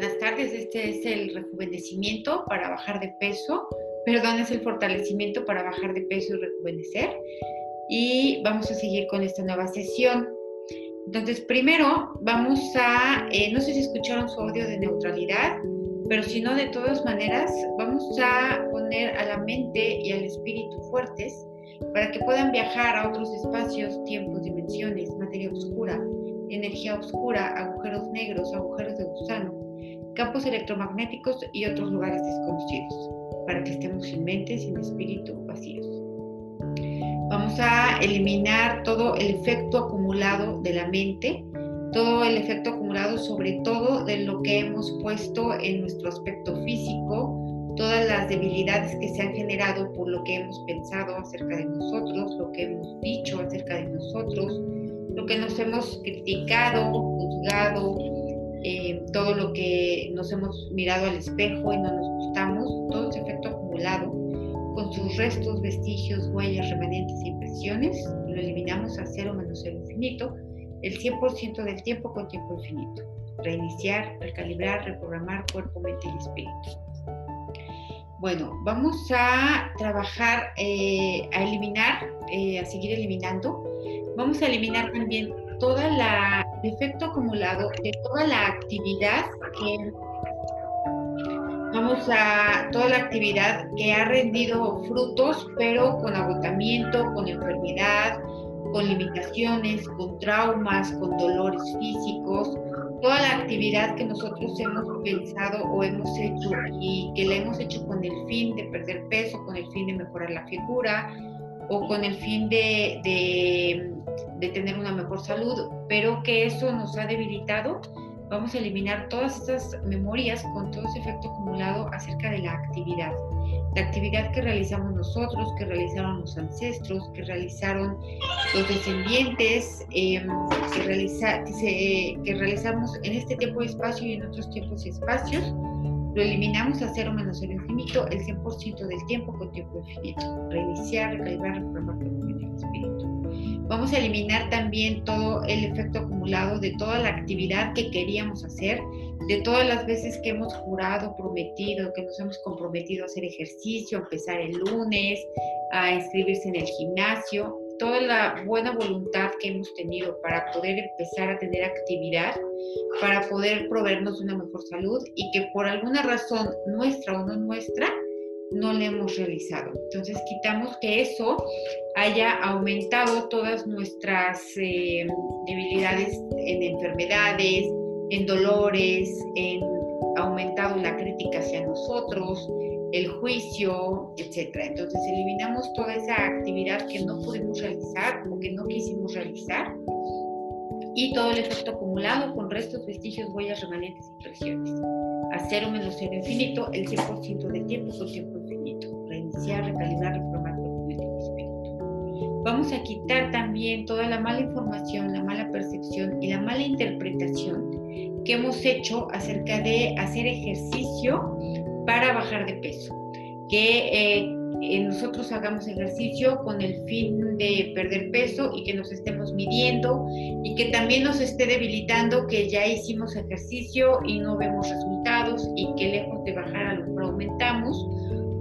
buenas tardes. Este es el rejuvenecimiento para bajar de peso. Perdón, es el fortalecimiento para bajar de peso y rejuvenecer. Y vamos a seguir con esta nueva sesión. Entonces, primero vamos a, eh, no sé si escucharon su audio de neutralidad, pero si no, de todas maneras, vamos a poner a la mente y al espíritu fuertes para que puedan viajar a otros espacios, tiempos, dimensiones, materia oscura, energía oscura, agujeros negros, agujeros de gusano, campos electromagnéticos y otros lugares desconocidos, para que estemos sin mente, sin espíritu, vacíos. Vamos a eliminar todo el efecto acumulado de la mente, todo el efecto acumulado sobre todo de lo que hemos puesto en nuestro aspecto físico, todas las debilidades que se han generado por lo que hemos pensado acerca de nosotros, lo que hemos dicho acerca de nosotros, lo que nos hemos criticado, juzgado, eh, todo lo que nos hemos mirado al espejo y no nos gustamos, todo ese efecto acumulado, con sus restos, vestigios, huellas, remanentes e impresiones, lo eliminamos a cero menos cero infinito, el 100% del tiempo con tiempo infinito. Reiniciar, recalibrar, reprogramar cuerpo, mente y espíritu. Bueno, vamos a trabajar, eh, a eliminar, eh, a seguir eliminando vamos a eliminar también todo el efecto acumulado de toda la actividad que vamos a toda la actividad que ha rendido frutos, pero con agotamiento, con enfermedad, con limitaciones, con traumas, con dolores físicos, toda la actividad que nosotros hemos pensado o hemos hecho y que la hemos hecho con el fin de perder peso, con el fin de mejorar la figura o con el fin de de tener una mejor salud, pero que eso nos ha debilitado, vamos a eliminar todas estas memorias con todo ese efecto acumulado acerca de la actividad. La actividad que realizamos nosotros, que realizaron los ancestros, que realizaron los descendientes, em, que, realiza, que, que realizamos en este tiempo y espacio y en otros tiempos y espacios, lo eliminamos a cero menos cero infinito el 100% del tiempo con tiempo infinito. Reiniciar, recalibrar, reprogramar el espíritu. Vamos a eliminar también todo el efecto acumulado de toda la actividad que queríamos hacer, de todas las veces que hemos jurado, prometido, que nos hemos comprometido a hacer ejercicio, a empezar el lunes, a inscribirse en el gimnasio, toda la buena voluntad que hemos tenido para poder empezar a tener actividad, para poder proveernos de una mejor salud y que por alguna razón nuestra o no nuestra, no le hemos realizado. Entonces quitamos que eso haya aumentado todas nuestras eh, debilidades en enfermedades, en dolores, en aumentado la crítica hacia nosotros, el juicio, etc. Entonces eliminamos toda esa actividad que no pudimos realizar o que no quisimos realizar y todo el efecto acumulado con restos, vestigios, huellas, remanentes y impresiones. A cero menos cero infinito, el 100% del tiempo con tiempo infinito. Reiniciar, recalibrar, reformar espíritu. Vamos a quitar también toda la mala información, la mala percepción y la mala interpretación que hemos hecho acerca de hacer ejercicio para bajar de peso. Que eh, nosotros hagamos ejercicio con el fin de perder peso y que nos estemos midiendo y que también nos esté debilitando que ya hicimos ejercicio y no vemos resultados y que lejos de bajar a lo mejor aumentamos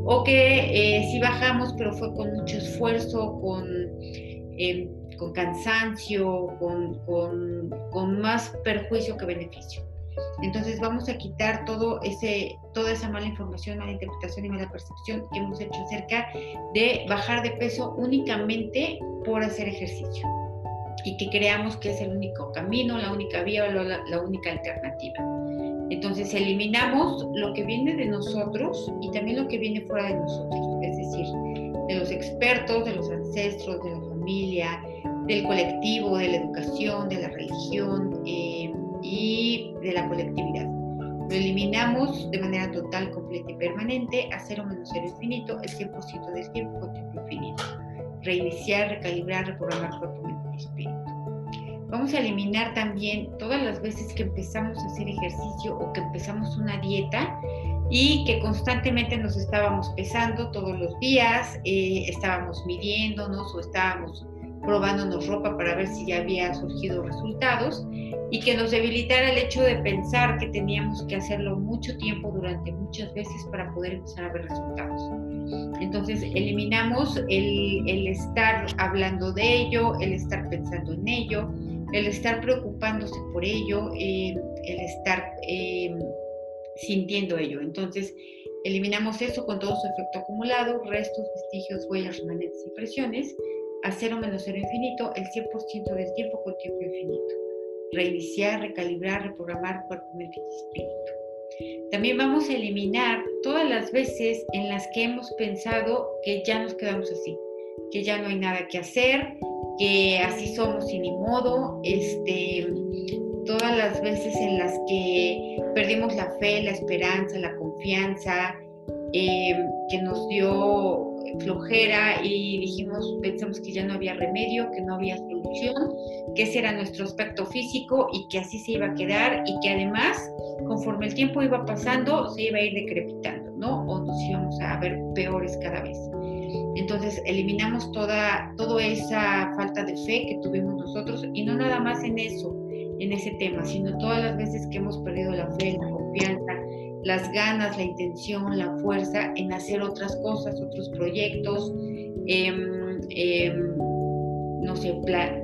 o que eh, si bajamos pero fue con mucho esfuerzo, con, em, con cansancio, con, con más perjuicio que beneficio. Entonces vamos a quitar todo ese, toda esa mala información, mala interpretación y mala percepción que hemos hecho acerca de bajar de peso únicamente por hacer ejercicio y que creamos que es el único camino, la única vía o la, la única alternativa. Entonces eliminamos lo que viene de nosotros y también lo que viene fuera de nosotros, es decir, de los expertos, de los ancestros, de la familia, del colectivo, de la educación, de la religión. Eh, y de la colectividad. Lo eliminamos de manera total, completa y permanente a cero menos cero infinito, el 100% del tiempo con tiempo infinito. Reiniciar, recalibrar, reprogramar cuerpo, mente y espíritu. Vamos a eliminar también todas las veces que empezamos a hacer ejercicio o que empezamos una dieta y que constantemente nos estábamos pesando todos los días, eh, estábamos midiéndonos o estábamos probándonos ropa para ver si ya había surgido resultados y que nos debilitara el hecho de pensar que teníamos que hacerlo mucho tiempo durante muchas veces para poder empezar a ver resultados. Entonces eliminamos el, estar hablando de ello, el estar pensando en ello, el estar preocupándose por ello, eh, el estar eh, sintiendo ello. Entonces eliminamos eso con todo su efecto acumulado, restos, vestigios, huellas, remanentes y presiones, a cero menos cero infinito, el 100% del tiempo con tiempo infinito reiniciar, recalibrar, reprogramar cuerpo, mente y espíritu. También vamos a eliminar todas las veces en las que hemos pensado que ya nos quedamos así, que ya no hay nada que hacer, que así somos y ni modo, este, todas las veces en las que perdimos la fe, la esperanza, la confianza, eh, que nos dio flojera y dijimos, pensamos que ya no había remedio, que no había solución, que ese era nuestro aspecto físico y que así se iba a quedar y que además, conforme el tiempo iba pasando, se iba a ir decrepitando, ¿no? O nos íbamos a ver peores cada vez. Entonces eliminamos toda, toda esa falta de fe que tuvimos nosotros y no nada más en eso, en ese tema, sino todas las veces que hemos perdido la fe, la confianza, las ganas, la intención, la fuerza en hacer otras cosas, otros proyectos, em, em, no sé,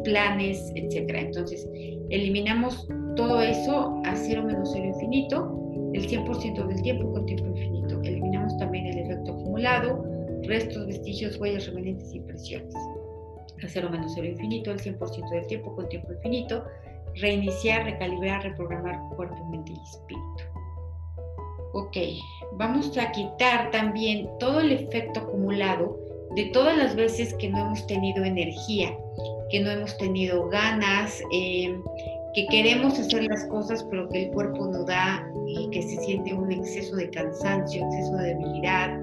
planes, etc. Entonces, eliminamos todo eso a cero menos cero infinito, el 100% del tiempo con tiempo infinito. Eliminamos también el efecto acumulado, restos, vestigios, huellas, remanentes y presiones. A cero menos cero infinito, el 100% del tiempo con tiempo infinito. Reiniciar, recalibrar, reprogramar cuerpo, mente y espíritu. Ok, vamos a quitar también todo el efecto acumulado de todas las veces que no hemos tenido energía, que no hemos tenido ganas, eh, que queremos hacer las cosas pero que el cuerpo no da y que se siente un exceso de cansancio, exceso de debilidad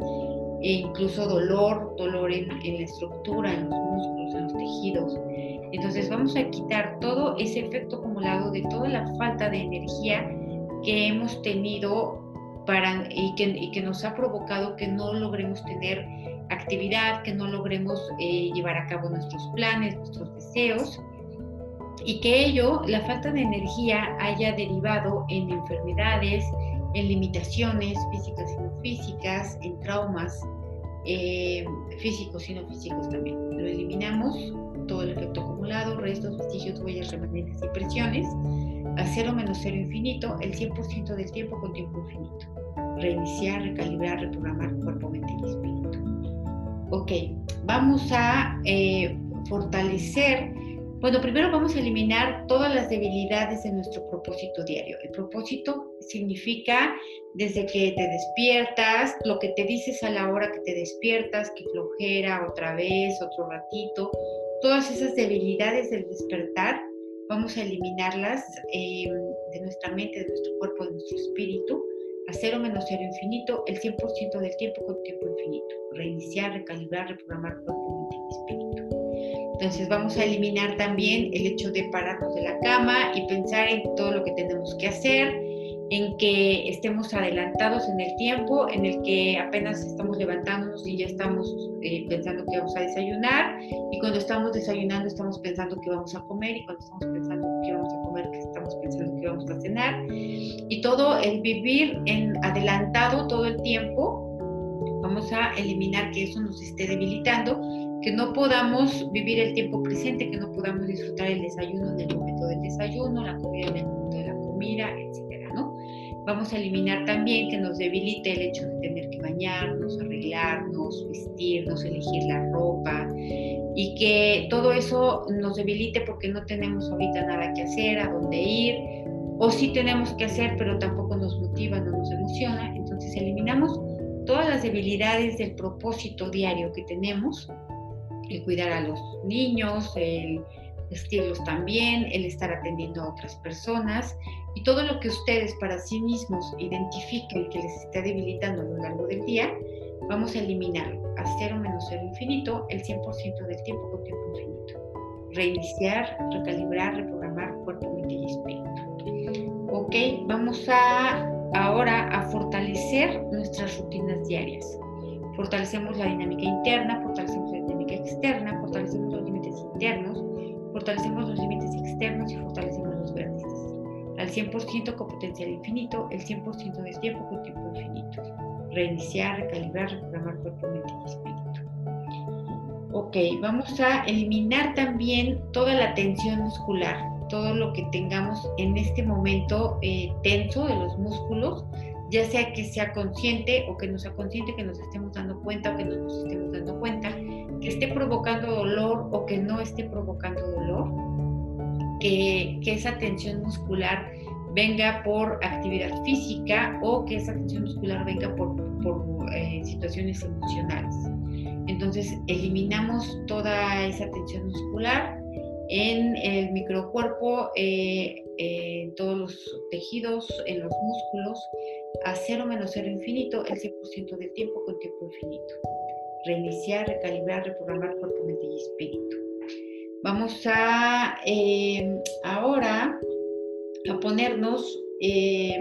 e incluso dolor, dolor en, en la estructura, en los músculos, en los tejidos. Entonces vamos a quitar todo ese efecto acumulado de toda la falta de energía que hemos tenido para, y, que, nos ha provocado que no logremos tener actividad, que no logremos eh, llevar a cabo nuestros planes, nuestros deseos, y que ello, la falta de energía, haya derivado en enfermedades, en limitaciones físicas y no físicas, en traumas eh, físicos y no físicos también. Lo eliminamos, todo el efecto acumulado, restos, vestigios, huellas, remanentes y presiones a cero menos cero infinito el 100% del tiempo con tiempo infinito. Reiniciar, recalibrar, reprogramar cuerpo, mente y espíritu. Ok, vamos a eh, fortalecer, bueno, primero vamos a eliminar todas las debilidades de nuestro propósito diario. El propósito significa desde que te despiertas, lo que te dices a la hora que te despiertas, que flojera otra vez, otro ratito, todas esas debilidades del despertar vamos a eliminarlas eh, de nuestra mente, de nuestro cuerpo, de nuestro espíritu, a cero menos cero infinito, el 100% del tiempo con tiempo infinito. Reiniciar, recalibrar, reprogramar cuerpo, mente y espíritu. Entonces vamos a eliminar también el hecho de pararnos de la cama y pensar en todo lo que tenemos que hacer, en que estemos adelantados en el tiempo, en el que apenas estamos levantándonos y ya estamos eh, pensando que vamos a desayunar, y cuando estamos desayunando estamos pensando que vamos a comer, y cuando estamos pensando que vamos a comer, que estamos pensando que vamos a cenar, y todo el vivir en adelantado todo el tiempo, vamos a eliminar que eso nos esté debilitando, que no podamos vivir el tiempo presente, que no podamos disfrutar el desayuno en el momento del desayuno, la comida en el momento de la comida, etc. Vamos a eliminar también que nos debilite el hecho de tener que bañarnos, arreglarnos, vestirnos, elegir la ropa y que todo eso nos debilite porque no tenemos ahorita nada que hacer, a dónde ir, o sí tenemos que hacer, pero tampoco nos motiva, no nos emociona. Entonces eliminamos todas las debilidades del propósito diario que tenemos, el cuidar a los niños, el vestirlos también, el estar atendiendo a otras personas y todo lo que ustedes para sí mismos identifiquen que les está debilitando a lo largo del día, vamos a eliminarlo a cero menos cero infinito el 100% del tiempo con tiempo infinito. Reiniciar, recalibrar, reprogramar cuerpo, mente y espíritu. Ok, vamos a ahora a fortalecer nuestras rutinas diarias. Fortalecemos la dinámica interna, fortalecemos la dinámica externa, fortalecemos los límites internos, fortalecemos los límites externos y fortalecemos los vértices. Al 100% con potencial infinito, el 100% del tiempo con tiempo infinito. Reiniciar, recalibrar, reprogramar cuerpo, mente y espíritu. Ok, vamos a eliminar también toda la tensión muscular, todo lo que tengamos en este momento eh, tenso de los músculos, ya sea que sea consciente o que no sea consciente, que nos estemos dando cuenta o que no nos estemos dando cuenta, esté provocando dolor o que no esté provocando dolor, que, que esa tensión muscular venga por actividad física o que esa tensión muscular venga por, por eh, situaciones emocionales. Entonces eliminamos toda esa tensión muscular en el microcuerpo, eh, en todos los tejidos, en los músculos, a cero menos cero infinito el 100% del tiempo con tiempo infinito. Reiniciar, recalibrar, reprogramar cuerpo, mente y espíritu. Vamos a eh, ahora a ponernos, eh,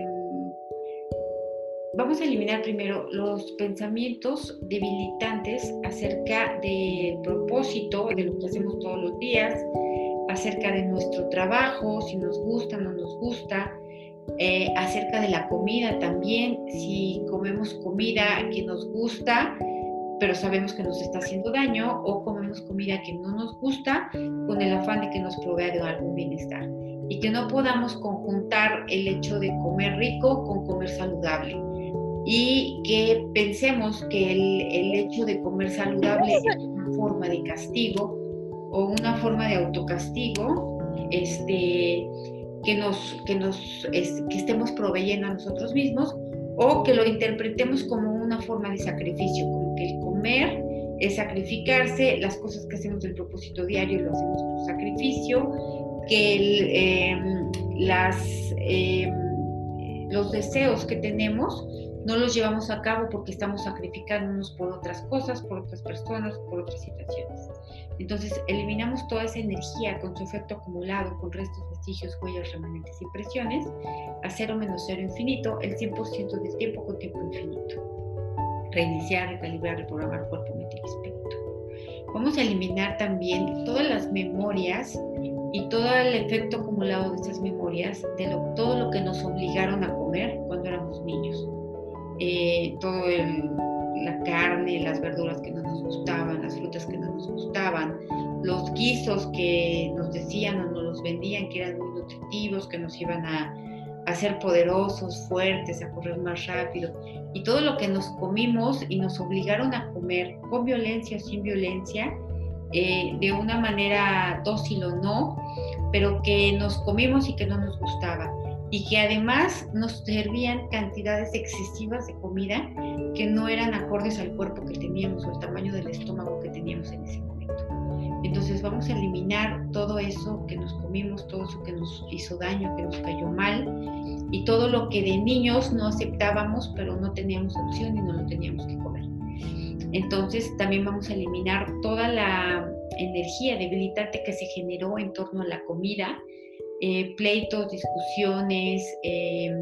vamos a eliminar primero los pensamientos debilitantes acerca del propósito de lo que hacemos todos los días, acerca de nuestro trabajo, si nos gusta no nos gusta, eh, acerca de la comida también, si comemos comida que nos gusta, pero sabemos que nos está haciendo daño, o comemos comida que no nos gusta con el afán de que nos provea de algún bienestar. Y que no podamos conjuntar el hecho de comer rico con comer saludable. Y que pensemos que el, el hecho de comer saludable es una forma de castigo o una forma de autocastigo este, que, nos, que, nos, que estemos proveyendo a nosotros mismos o que lo interpretemos como una forma de sacrificio, comer es sacrificarse, las cosas que hacemos del propósito diario lo hacemos por sacrificio, que em, las, em, los deseos que tenemos no los llevamos a cabo porque estamos sacrificándonos por otras cosas, por otras personas, por otras situaciones. Entonces, eliminamos toda esa energía con su efecto acumulado, con restos, vestigios, huellas, remanentes, impresiones, a cero menos cero infinito, el 100% del tiempo con tiempo infinito. Reiniciar, recalibrar, reprogramar cuerpo, mente y espíritu. Vamos a eliminar también todas las memorias y todo el efecto acumulado de esas memorias de todo lo que nos obligaron a comer cuando éramos niños. Eh, todo el la carne, las verduras que no nos gustaban, las frutas que no nos gustaban, los guisos que nos decían o nos los vendían que eran muy nutritivos, que nos iban a, hacer poderosos, fuertes, a correr más rápido, y todo lo que nos comimos y nos obligaron a comer con violencia o sin violencia, eh, de una manera dócil o no, pero que nos comimos y que no nos gustaba y que además nos servían cantidades excesivas de comida que no eran acordes al cuerpo que teníamos o el tamaño del estómago que teníamos en ese momento. Entonces vamos a eliminar todo eso que nos comimos, todo eso que nos hizo daño, que nos cayó mal y todo lo que de niños no aceptábamos pero no teníamos opción y no lo teníamos que comer. Entonces también vamos a eliminar toda la energía debilitante que se generó en torno a la comida, eh, pleitos, discusiones, em,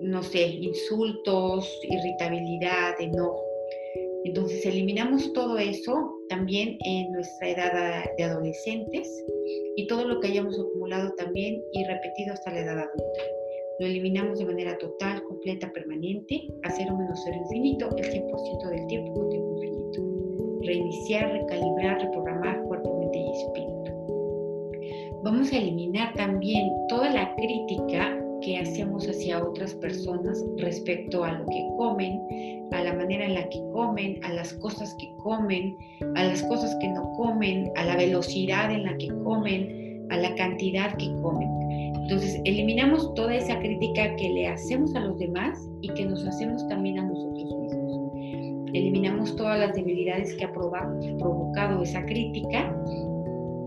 no sé, insultos, irritabilidad, enojo. Entonces eliminamos todo eso también en nuestra edad de adolescentes y todo lo que hayamos acumulado también y repetido hasta la edad adulta. Lo eliminamos de manera total, completa, permanente, a cero menos cero infinito, el 100% del tiempo con tiempo infinito. Reiniciar, recalibrar, reprogramar cuerpo, mente y espíritu vamos a eliminar también toda la crítica que hacemos hacia otras personas respecto a lo que comen, a la manera en la que comen, a las cosas que comen, a las cosas que no comen, a la velocidad en la que comen, a la cantidad que comen. Entonces, eliminamos toda esa crítica que le hacemos a los demás y que nos hacemos también a nosotros mismos. Eliminamos todas las debilidades que ha provocado esa crítica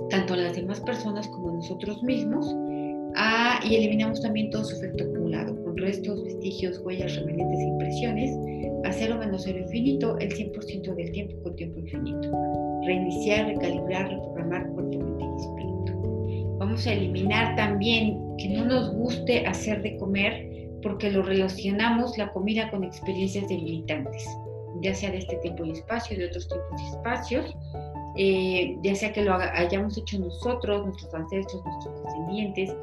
tanto a las demás personas como a nosotros mismos, ah, y eliminamos también todo su efecto acumulado, con restos, vestigios, huellas, remanentes impresiones, a cero menos cero infinito, el 100% del tiempo con tiempo infinito. Reiniciar, recalibrar, reprogramar cuerpo, mente y espíritu. Vamos a eliminar también que no nos guste hacer de comer porque lo relacionamos la comida con experiencias debilitantes, ya sea de este tiempo y espacio, de otros tipos y espacios, eh, ya sea que lo hayamos hecho nosotros, nuestros ancestros, nuestros descendientes,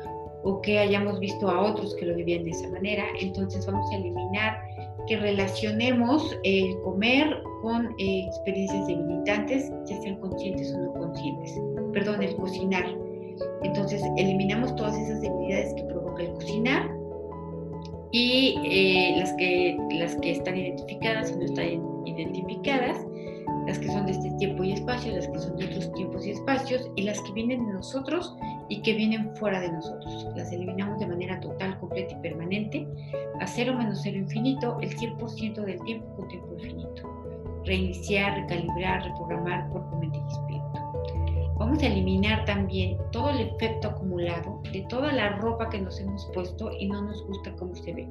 o que hayamos visto a otros que lo vivían de esa manera. Entonces vamos a eliminar que relacionemos el comer con eh, experiencias debilitantes, ya sean conscientes o no conscientes. Perdón, el cocinar. Entonces eliminamos todas esas debilidades que provoca el cocinar y eh, las, que, las que están identificadas y no están identificadas, las que son de este tiempo y espacio, las que son de otros tiempos y espacios y las que vienen de nosotros y que vienen fuera de nosotros. Las eliminamos de manera total, completa y permanente, a cero menos cero infinito, el 100% del tiempo con tiempo infinito. Reiniciar, recalibrar, reprogramar cuerpo, mente y espíritu. Vamos a eliminar también todo el efecto acumulado de toda la ropa que nos hemos puesto y no nos gusta cómo se ve.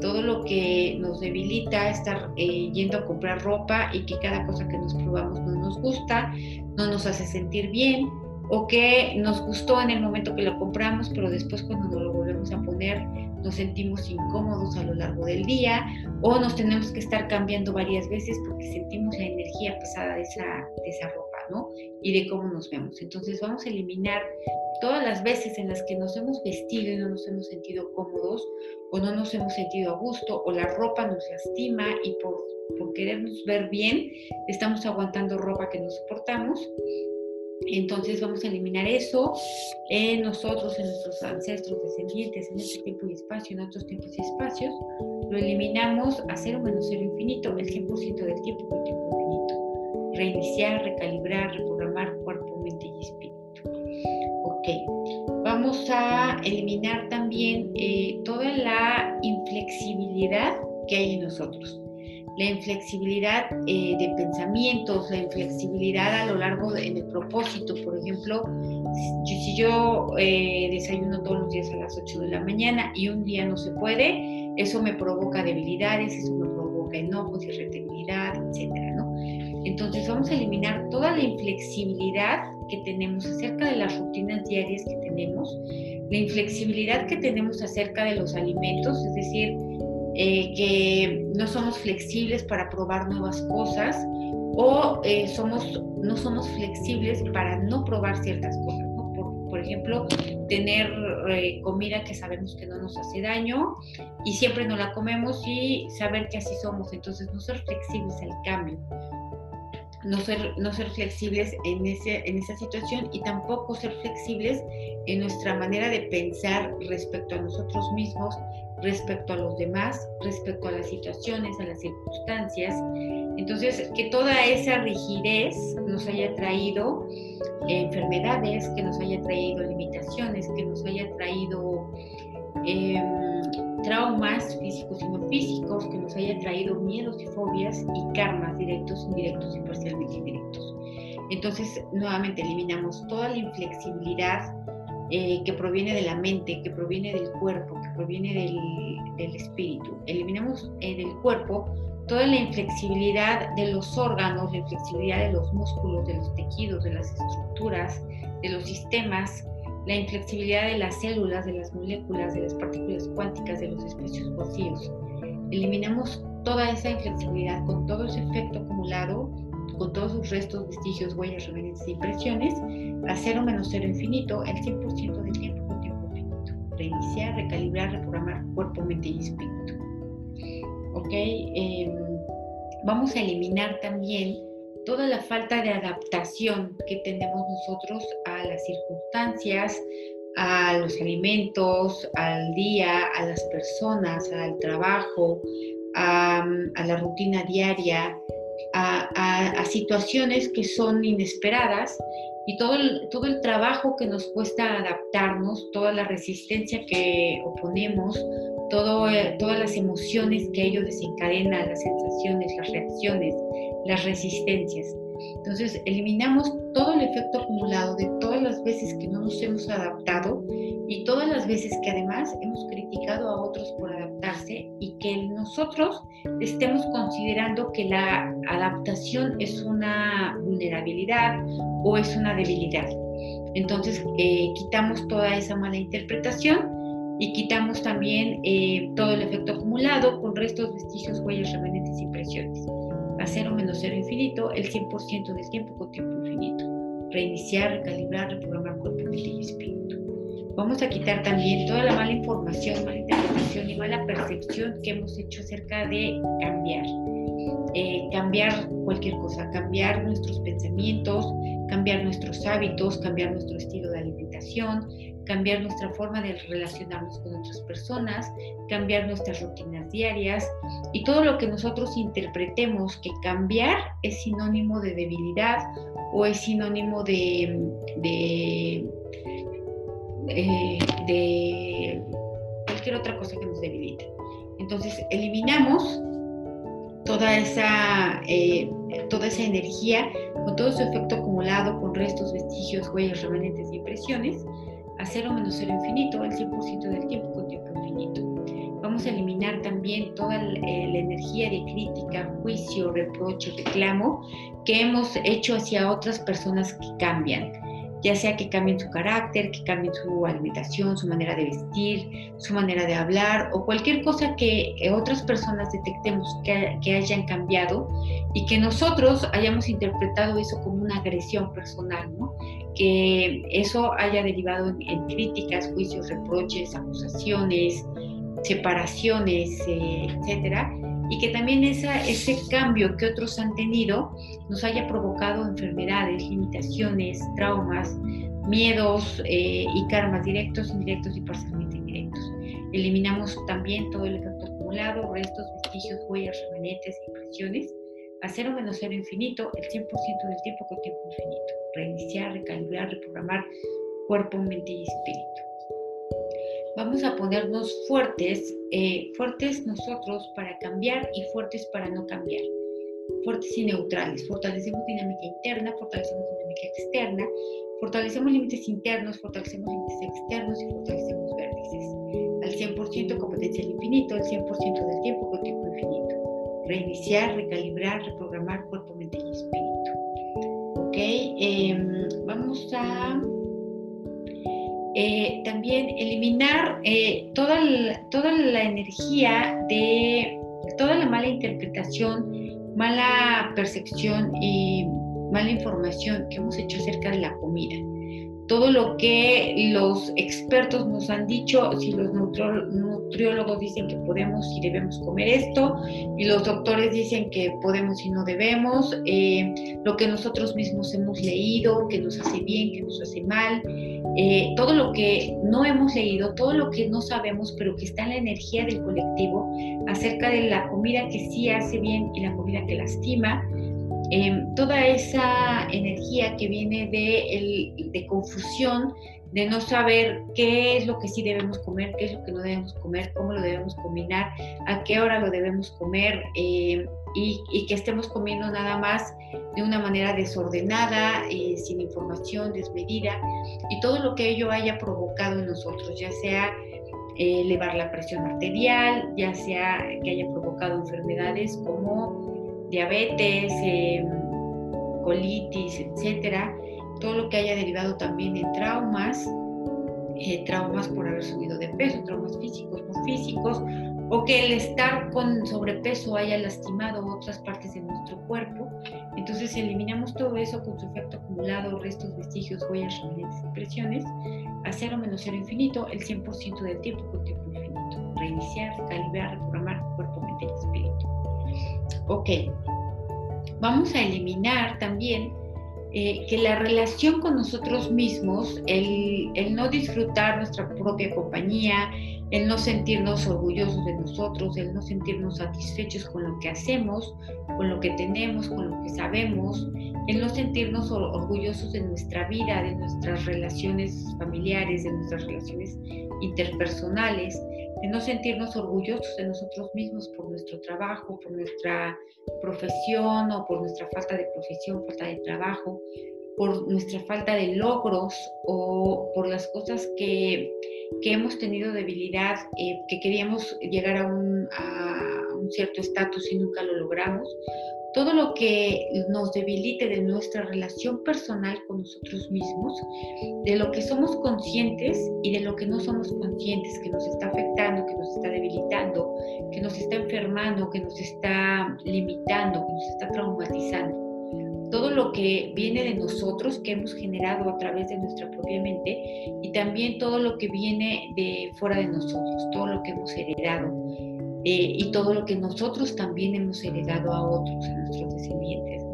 Todo lo que nos debilita estar eh, yendo a comprar ropa y que cada cosa que nos probamos no nos gusta, no nos hace sentir bien o que nos gustó en el momento que lo compramos, pero después cuando nos lo volvemos a poner nos sentimos incómodos a lo largo del día o nos tenemos que estar cambiando varias veces porque sentimos la energía pesada de esa, de esa ropa, ¿no? Y de cómo nos vemos. Entonces vamos a eliminar todas las veces en las que nos hemos vestido y no nos hemos sentido cómodos o no nos hemos sentido a gusto o la ropa nos lastima y por, querernos ver bien estamos aguantando ropa que no soportamos entonces vamos a eliminar eso en nosotros, en nuestros ancestros descendientes, en este tiempo y espacio, en otros tiempos y espacios. Lo eliminamos a cero menos cero infinito, el 100% del tiempo con tiempo infinito. Reiniciar, recalibrar, reprogramar cuerpo, mente y espíritu. Ok, vamos a eliminar también eh, toda la inflexibilidad que hay en nosotros la inflexibilidad eh, de pensamientos, la inflexibilidad a lo largo de, en el propósito. Por ejemplo, si yo eh, desayuno todos los días a las 8 de la mañana y un día no se puede, eso me provoca debilidades, eso me provoca enojos, irritabilidad, etcétera, ¿no? Entonces vamos a eliminar toda la inflexibilidad que tenemos acerca de las rutinas diarias que tenemos, la inflexibilidad que tenemos acerca de los alimentos, es decir, eh, que no somos flexibles para probar nuevas cosas o eh, somos, no somos flexibles para no probar ciertas cosas. Por, ejemplo, tener eh, comida que sabemos que no nos hace daño y siempre no la comemos y saber que así somos. Entonces, no ser flexibles al cambio. No ser, no ser flexibles en, ese, en esa situación y tampoco ser flexibles en nuestra manera de pensar respecto a nosotros mismos respecto a los demás, respecto a las situaciones, a las circunstancias. Entonces, que toda esa rigidez nos haya traído enfermedades, que nos haya traído limitaciones, que nos haya traído em, traumas físicos y no físicos, que nos haya traído miedos y fobias y karmas directos, indirectos y parcialmente indirectos. Entonces, nuevamente eliminamos toda la inflexibilidad eh, que proviene de la mente, que proviene del cuerpo, que proviene del, espíritu. Eliminamos en el cuerpo toda la inflexibilidad de los órganos, la inflexibilidad de los músculos, de los tejidos, de las estructuras, de los sistemas, la inflexibilidad de las células, de las moléculas, de las partículas cuánticas, de los espacios vacíos. Eliminamos toda esa inflexibilidad con todo ese efecto acumulado con todos sus restos, vestigios, huellas, reverencias e impresiones, a cero menos cero infinito, el 100% del tiempo con tiempo infinito. Reiniciar, recalibrar, reprogramar cuerpo, mente y espíritu. ¿Ok? Em, vamos a eliminar también toda la falta de adaptación que tenemos nosotros a las circunstancias, a los alimentos, al día, a las personas, al trabajo, a, la rutina diaria, a, situaciones que son inesperadas y todo todo el trabajo que nos cuesta adaptarnos, toda la resistencia que oponemos, todo, todas las emociones que ello desencadena, las sensaciones, las reacciones, las resistencias. Entonces, eliminamos todo el efecto acumulado de todas las veces que no nos hemos adaptado y todas las veces que además hemos criticado a otros por adaptarse y que nosotros estemos considerando que la adaptación es una vulnerabilidad o es una debilidad. Entonces, eh, quitamos toda esa mala interpretación y quitamos también eh, todo el efecto acumulado con restos, vestigios, huellas, remanentes y impresiones a cero menos cero infinito el 100% del tiempo con tiempo infinito. Reiniciar, recalibrar, reprogramar cuerpo, mente y espíritu. Vamos a quitar también toda la mala información, mala interpretación y mala percepción que hemos hecho acerca de cambiar. Eh, cambiar cualquier cosa, cambiar nuestros pensamientos, cambiar nuestros hábitos, cambiar nuestro estilo de alimentación, cambiar nuestra forma de relacionarnos con otras personas, cambiar nuestras rutinas diarias y todo lo que nosotros interpretemos que cambiar es sinónimo de debilidad o es sinónimo de, de, eh, de cualquier otra cosa que nos debilite. Entonces eliminamos toda esa, eh, toda esa energía con todo su efecto acumulado con restos, vestigios, huellas, remanentes y impresiones a cero menos cero infinito, el 100% del tiempo con tiempo infinito. Vamos a eliminar también toda la energía de crítica, juicio, reproche, reclamo que hemos hecho hacia otras personas que cambian ya sea que cambien su carácter, que cambien su alimentación, su manera de vestir, su manera de hablar o cualquier cosa que eh, otras personas detectemos que, hayan cambiado y que nosotros hayamos interpretado eso como una agresión personal, ¿no? que eso haya derivado en, críticas, juicios, reproches, acusaciones, separaciones, eh, etcétera y que también esa, ese cambio que otros han tenido nos haya provocado enfermedades, limitaciones, traumas, miedos eh, y karmas directos, indirectos y parcialmente indirectos. Eliminamos también todo el efecto acumulado, restos, vestigios, huellas, remanentes, impresiones, a cero menos cero infinito, el 100% del tiempo con tiempo infinito. Reiniciar, recalibrar, reprogramar cuerpo, mente y espíritu vamos a ponernos fuertes, eh, fuertes nosotros para cambiar y fuertes para no cambiar, fuertes y neutrales. Fortalecemos dinámica interna, fortalecemos dinámica externa, fortalecemos límites internos, fortalecemos límites externos y fortalecemos vértices. Al 100% competencia al infinito, el 100% del tiempo con tiempo infinito. Reiniciar, recalibrar, reprogramar cuerpo, mente y espíritu. Ok, em, vamos a eh, también eliminar eh, toda, la, toda la energía de toda la mala interpretación, mala percepción y mala información que hemos hecho acerca de la comida todo lo que los expertos nos han dicho, si los nutriólogos dicen que podemos y debemos comer esto, y los doctores dicen que podemos y no debemos, eh, lo que nosotros mismos hemos leído, que nos hace bien, que nos hace mal, eh, todo lo que no hemos leído, todo lo que no sabemos, pero que está en la energía del colectivo, acerca de la comida que sí hace bien y la comida que lastima, Em, toda esa energía que viene de, de, confusión, de no saber qué es lo que sí debemos comer, qué es lo que no debemos comer, cómo lo debemos combinar, a qué hora lo debemos comer em, y, que estemos comiendo nada más de una manera desordenada, eh, sin información, desmedida y todo lo que ello haya provocado en nosotros, ya sea eh, elevar la presión arterial, ya sea que haya provocado enfermedades como diabetes, em, colitis, etcétera, todo lo que haya derivado también en traumas, eh, traumas por haber subido de peso, traumas físicos, no físicos, o que el estar con sobrepeso haya lastimado otras partes de nuestro cuerpo. Entonces eliminamos todo eso con su efecto acumulado, restos, vestigios, huellas, remanentes, impresiones, a cero menos cero infinito, el 100% del tiempo con tiempo infinito. Reiniciar, calibrar, reprogramar cuerpo. Ok, vamos a eliminar también eh, que la relación con nosotros mismos, el, no disfrutar nuestra propia compañía, el no sentirnos orgullosos de nosotros, el no sentirnos satisfechos con lo que hacemos, con lo que tenemos, con lo que sabemos, el no sentirnos orgullosos de nuestra vida, de nuestras relaciones familiares, de nuestras relaciones interpersonales, de no sentirnos orgullosos de nosotros mismos por nuestro trabajo, por nuestra profesión o por nuestra falta de profesión, falta de trabajo, por nuestra falta de logros o por las cosas que, que hemos tenido debilidad, eh, que queríamos llegar a un, a un cierto estatus y nunca lo logramos, todo lo que nos debilite de nuestra relación personal con nosotros mismos, de lo que somos conscientes y de lo que no somos conscientes, que nos está afectando, que nos está debilitando, que nos está enfermando, que nos está limitando, que nos está traumatizando. Todo lo que viene de nosotros, que hemos generado a través de nuestra propia mente, y también todo lo que viene de fuera de nosotros, todo lo que hemos heredado eh, y todo lo que nosotros también hemos heredado a otros, a nuestros descendientes.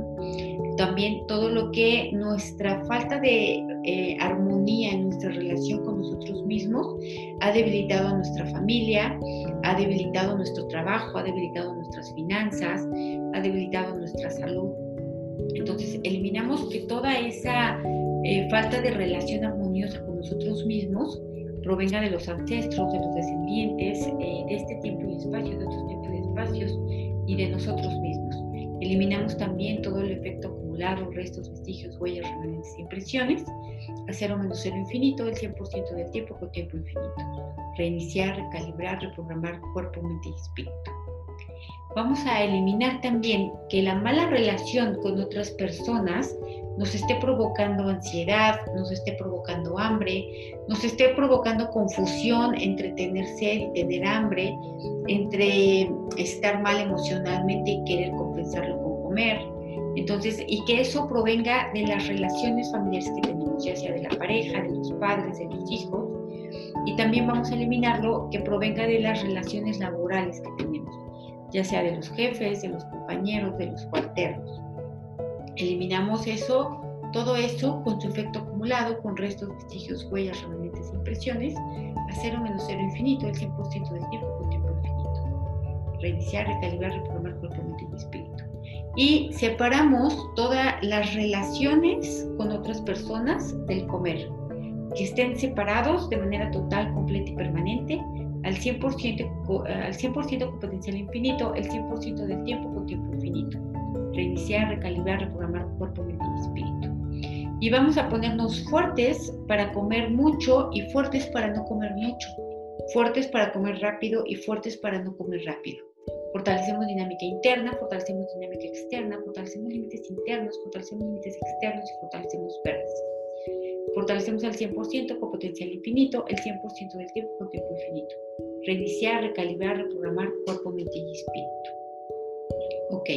También todo lo que nuestra falta de eh, armonía en nuestra relación con nosotros mismos ha debilitado a nuestra familia, ha debilitado nuestro trabajo, ha debilitado nuestras finanzas, ha debilitado nuestra salud. Entonces eliminamos que toda esa eh, falta de relación armoniosa con nosotros mismos provenga de los ancestros, de los descendientes, eh, de este tiempo y espacio, de otros tiempos y espacios y de nosotros mismos. Eliminamos también todo el efecto acumulado, restos, vestigios, huellas, remanentes impresiones, a cero menos cero infinito, el 100% del tiempo con tiempo infinito. Reiniciar, recalibrar, reprogramar cuerpo, mente y espíritu. Vamos a eliminar también que la mala relación con otras personas nos esté provocando ansiedad, nos esté provocando hambre, nos esté provocando confusión entre tener sed y tener hambre, entre estar mal emocionalmente y querer compensarlo con comer. Entonces, y que eso provenga de las relaciones familiares que tenemos, ya sea de la pareja, de los padres, de los hijos. Y también vamos a eliminarlo que provenga de las relaciones laborales que tenemos, ya sea de los jefes, de los compañeros, de los cuarteros. Eliminamos eso, todo eso con su efecto acumulado, con restos, vestigios, huellas, remanentes, impresiones, a cero menos cero infinito, el 100% del tiempo con tiempo infinito. Reiniciar, recalibrar, reprogramar cuerpo, mente y espíritu. Y separamos todas las relaciones con otras personas del comer, que estén separados de manera total, completa y permanente, al 100%, al 100 con potencial infinito, el 100% del tiempo con tiempo infinito reiniciar, recalibrar, reprogramar cuerpo, mente y espíritu. Y vamos a ponernos fuertes para comer mucho y fuertes para no comer mucho. Fuertes para comer rápido y fuertes para no comer rápido. Fortalecemos dinámica interna, fortalecemos dinámica externa, fortalecemos límites internos, fortalecemos límites externos y fortalecemos vértices. Fortalecemos al 100% con potencial infinito, el 100% del tiempo con tiempo infinito. Reiniciar, recalibrar, reprogramar cuerpo, mente y espíritu. Ok.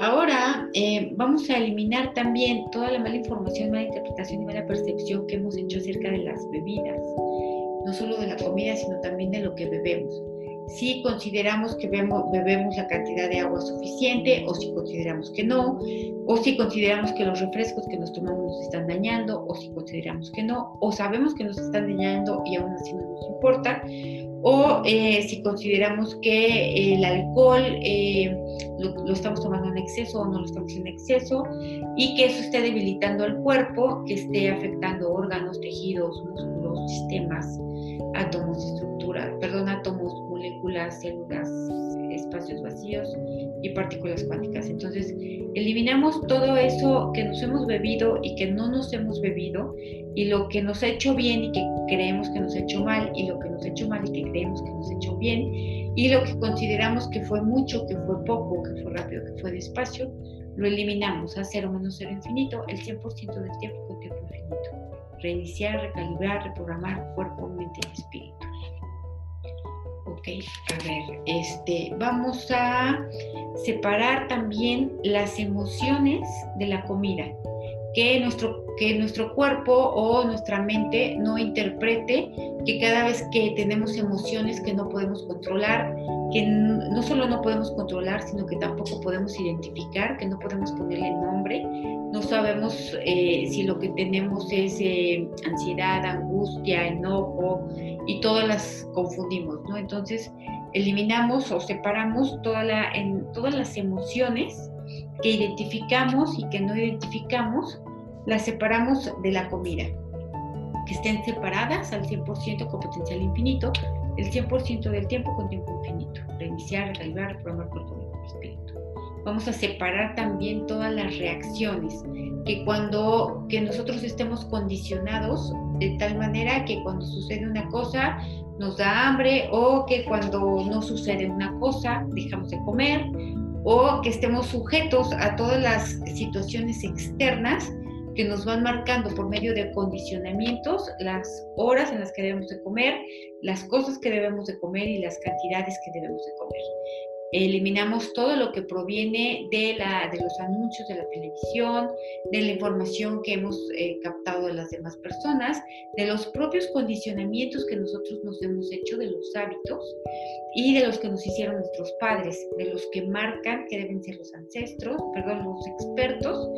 Ahora eh, vamos a eliminar también toda la mala información, mala interpretación y mala percepción que hemos hecho acerca de las bebidas, no solo de la comida, sino también de lo que bebemos. Si consideramos que bebemos la cantidad de agua suficiente o si consideramos que no, o si consideramos que los refrescos que nos tomamos nos están dañando o si consideramos que no, o sabemos que nos están dañando y aún así no nos importa, o eh, si consideramos que el alcohol eh, lo, estamos tomando en exceso o no lo estamos en exceso y que eso esté debilitando el cuerpo, que esté afectando órganos, tejidos, músculos, sistemas, átomos, estructuras, perdón, átomos, moléculas, células, espacios vacíos y partículas cuánticas. Entonces, eliminamos todo eso que nos hemos bebido y que no nos hemos bebido y lo que nos ha hecho bien y que creemos que nos ha hecho mal y lo que nos ha hecho mal y que creemos que nos ha hecho bien y lo que consideramos que fue mucho, que fue poco, que fue rápido, que fue despacio, lo eliminamos a cero menos cero infinito, el 100% del tiempo con tiempo infinito. Reiniciar, recalibrar, reprogramar cuerpo, mente y espíritu. Ok, a ver, este, vamos a separar también las emociones de la comida, que nuestro, que nuestro cuerpo o nuestra mente no interprete que cada vez que tenemos emociones que no podemos controlar, que no solo no podemos controlar, sino que tampoco podemos identificar, que no podemos ponerle nombre, no sabemos eh, si lo que tenemos es eh, ansiedad, angustia, enojo y todas las confundimos, ¿no? Entonces eliminamos o separamos toda la, en, todas las emociones que identificamos y que no identificamos, las separamos de la comida, que estén separadas al 100% con potencial infinito, el 100% del tiempo con tiempo infinito, reiniciar, recalibrar, reprogramar cuerpo, espíritu. Vamos a separar también todas las reacciones, que cuando que nosotros estemos condicionados de tal manera que cuando sucede una cosa nos da hambre o que cuando no sucede una cosa dejamos de comer o que estemos sujetos a todas las situaciones externas que nos van marcando por medio de condicionamientos las horas en las que debemos de comer, las cosas que debemos de comer y las cantidades que debemos de comer. Eliminamos todo lo que proviene de, la, de los anuncios de la televisión, de la información que hemos eh, captado de las demás personas, de los propios condicionamientos que nosotros nos hemos hecho, de los hábitos y de los que nos hicieron nuestros padres, de los que marcan que deben ser los ancestros, perdón, los expertos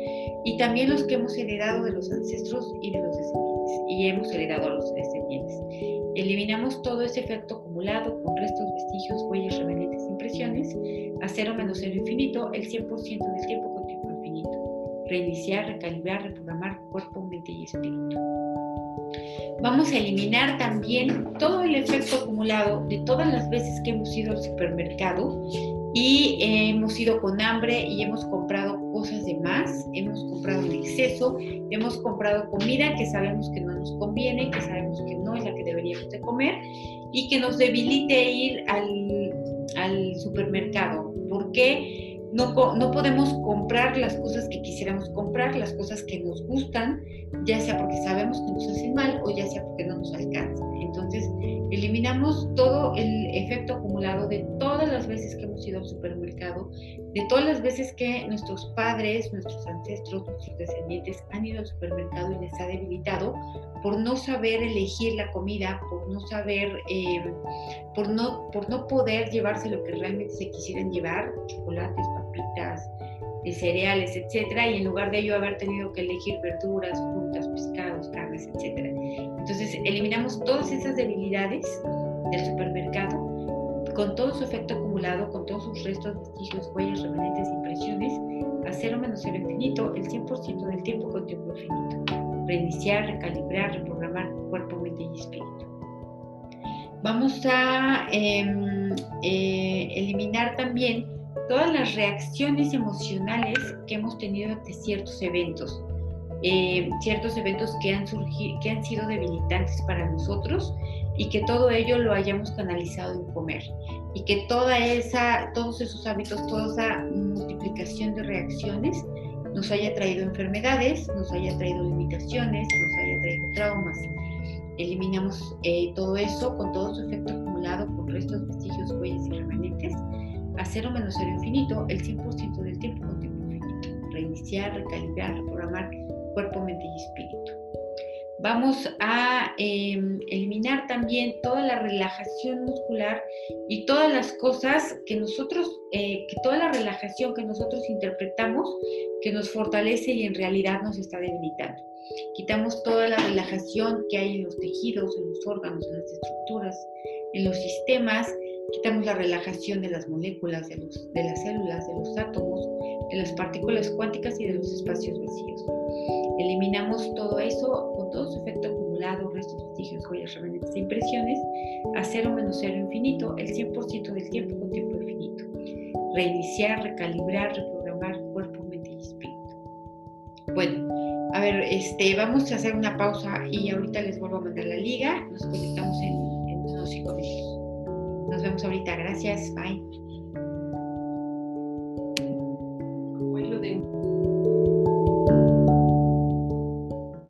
y también los que hemos heredado de los ancestros y de los descendientes y hemos heredado a los descendientes. Eliminamos todo ese efecto acumulado con restos, vestigios, huellas, remanentes, a cero menos cero infinito, el 100% del tiempo con tiempo infinito. Reiniciar, recalibrar, reprogramar cuerpo, mente y espíritu. Vamos a eliminar también todo el efecto acumulado de todas las veces que hemos ido al supermercado y hemos ido con hambre y hemos comprado cosas de más, hemos comprado en exceso, hemos comprado comida que sabemos que no nos conviene, que sabemos que no es la que deberíamos de comer y que nos debilite ir al, al supermercado. ¿Por qué? No, no, podemos comprar las cosas que quisiéramos comprar, las cosas que nos gustan, ya sea porque sabemos que nos hacen mal o ya sea porque no nos alcanzan. Entonces, eliminamos todo el efecto acumulado de todas las veces que hemos ido al supermercado, de todas las veces que nuestros padres, nuestros ancestros, nuestros descendientes han ido al supermercado y les ha debilitado por no saber elegir la comida, por no saber, eh, por, no, por no poder llevarse lo que realmente se quisieran llevar, chocolates, papitas, de cereales, etcétera, y en lugar de ello haber tenido que elegir verduras, frutas, pescados, carnes, etcétera. Entonces eliminamos todas esas debilidades del supermercado con todo su efecto acumulado, con todos sus restos, vestigios, huellas, remanentes, impresiones, a cero menos cero infinito, el 100% del tiempo con tiempo infinito. Reiniciar, recalibrar, reprogramar cuerpo, mente y espíritu. Vamos a em, eh, eliminar también todas las reacciones emocionales que hemos tenido ante ciertos eventos, eh, ciertos eventos que han, surgido, que han sido debilitantes para nosotros y que todo ello lo hayamos canalizado en comer. Y que toda esa, todos esos hábitos, toda esa multiplicación de reacciones nos haya traído enfermedades, nos haya traído limitaciones, nos haya traído traumas. Eliminamos eh, todo eso con todo su efecto acumulado con restos, vestigios, huellas y remanentes a cero menos cero infinito el 100% del tiempo con tiempo infinito. Reiniciar, recalibrar, reprogramar cuerpo, mente y espíritu. Vamos a em, eliminar también toda la relajación muscular y todas las cosas que nosotros, eh, que toda la relajación que nosotros interpretamos que nos fortalece y en realidad nos está debilitando. Quitamos toda la relajación que hay en los tejidos, en los órganos, en las estructuras, en los sistemas Quitamos la relajación de las moléculas, de, de las células, de los átomos, de las partículas cuánticas y de los espacios vacíos. Eliminamos todo eso con todo su efecto acumulado, restos, vestigios, joyas, remanentes e impresiones, a cero menos cero infinito, el 100% del tiempo con tiempo infinito. Reiniciar, recalibrar, reprogramar cuerpo, mente y espíritu. Bueno, a ver, este, vamos a hacer una pausa y ahorita les vuelvo a mandar la liga. Nos conectamos en, en unos cinco minutos. Nos vemos ahorita. Gracias. Bye.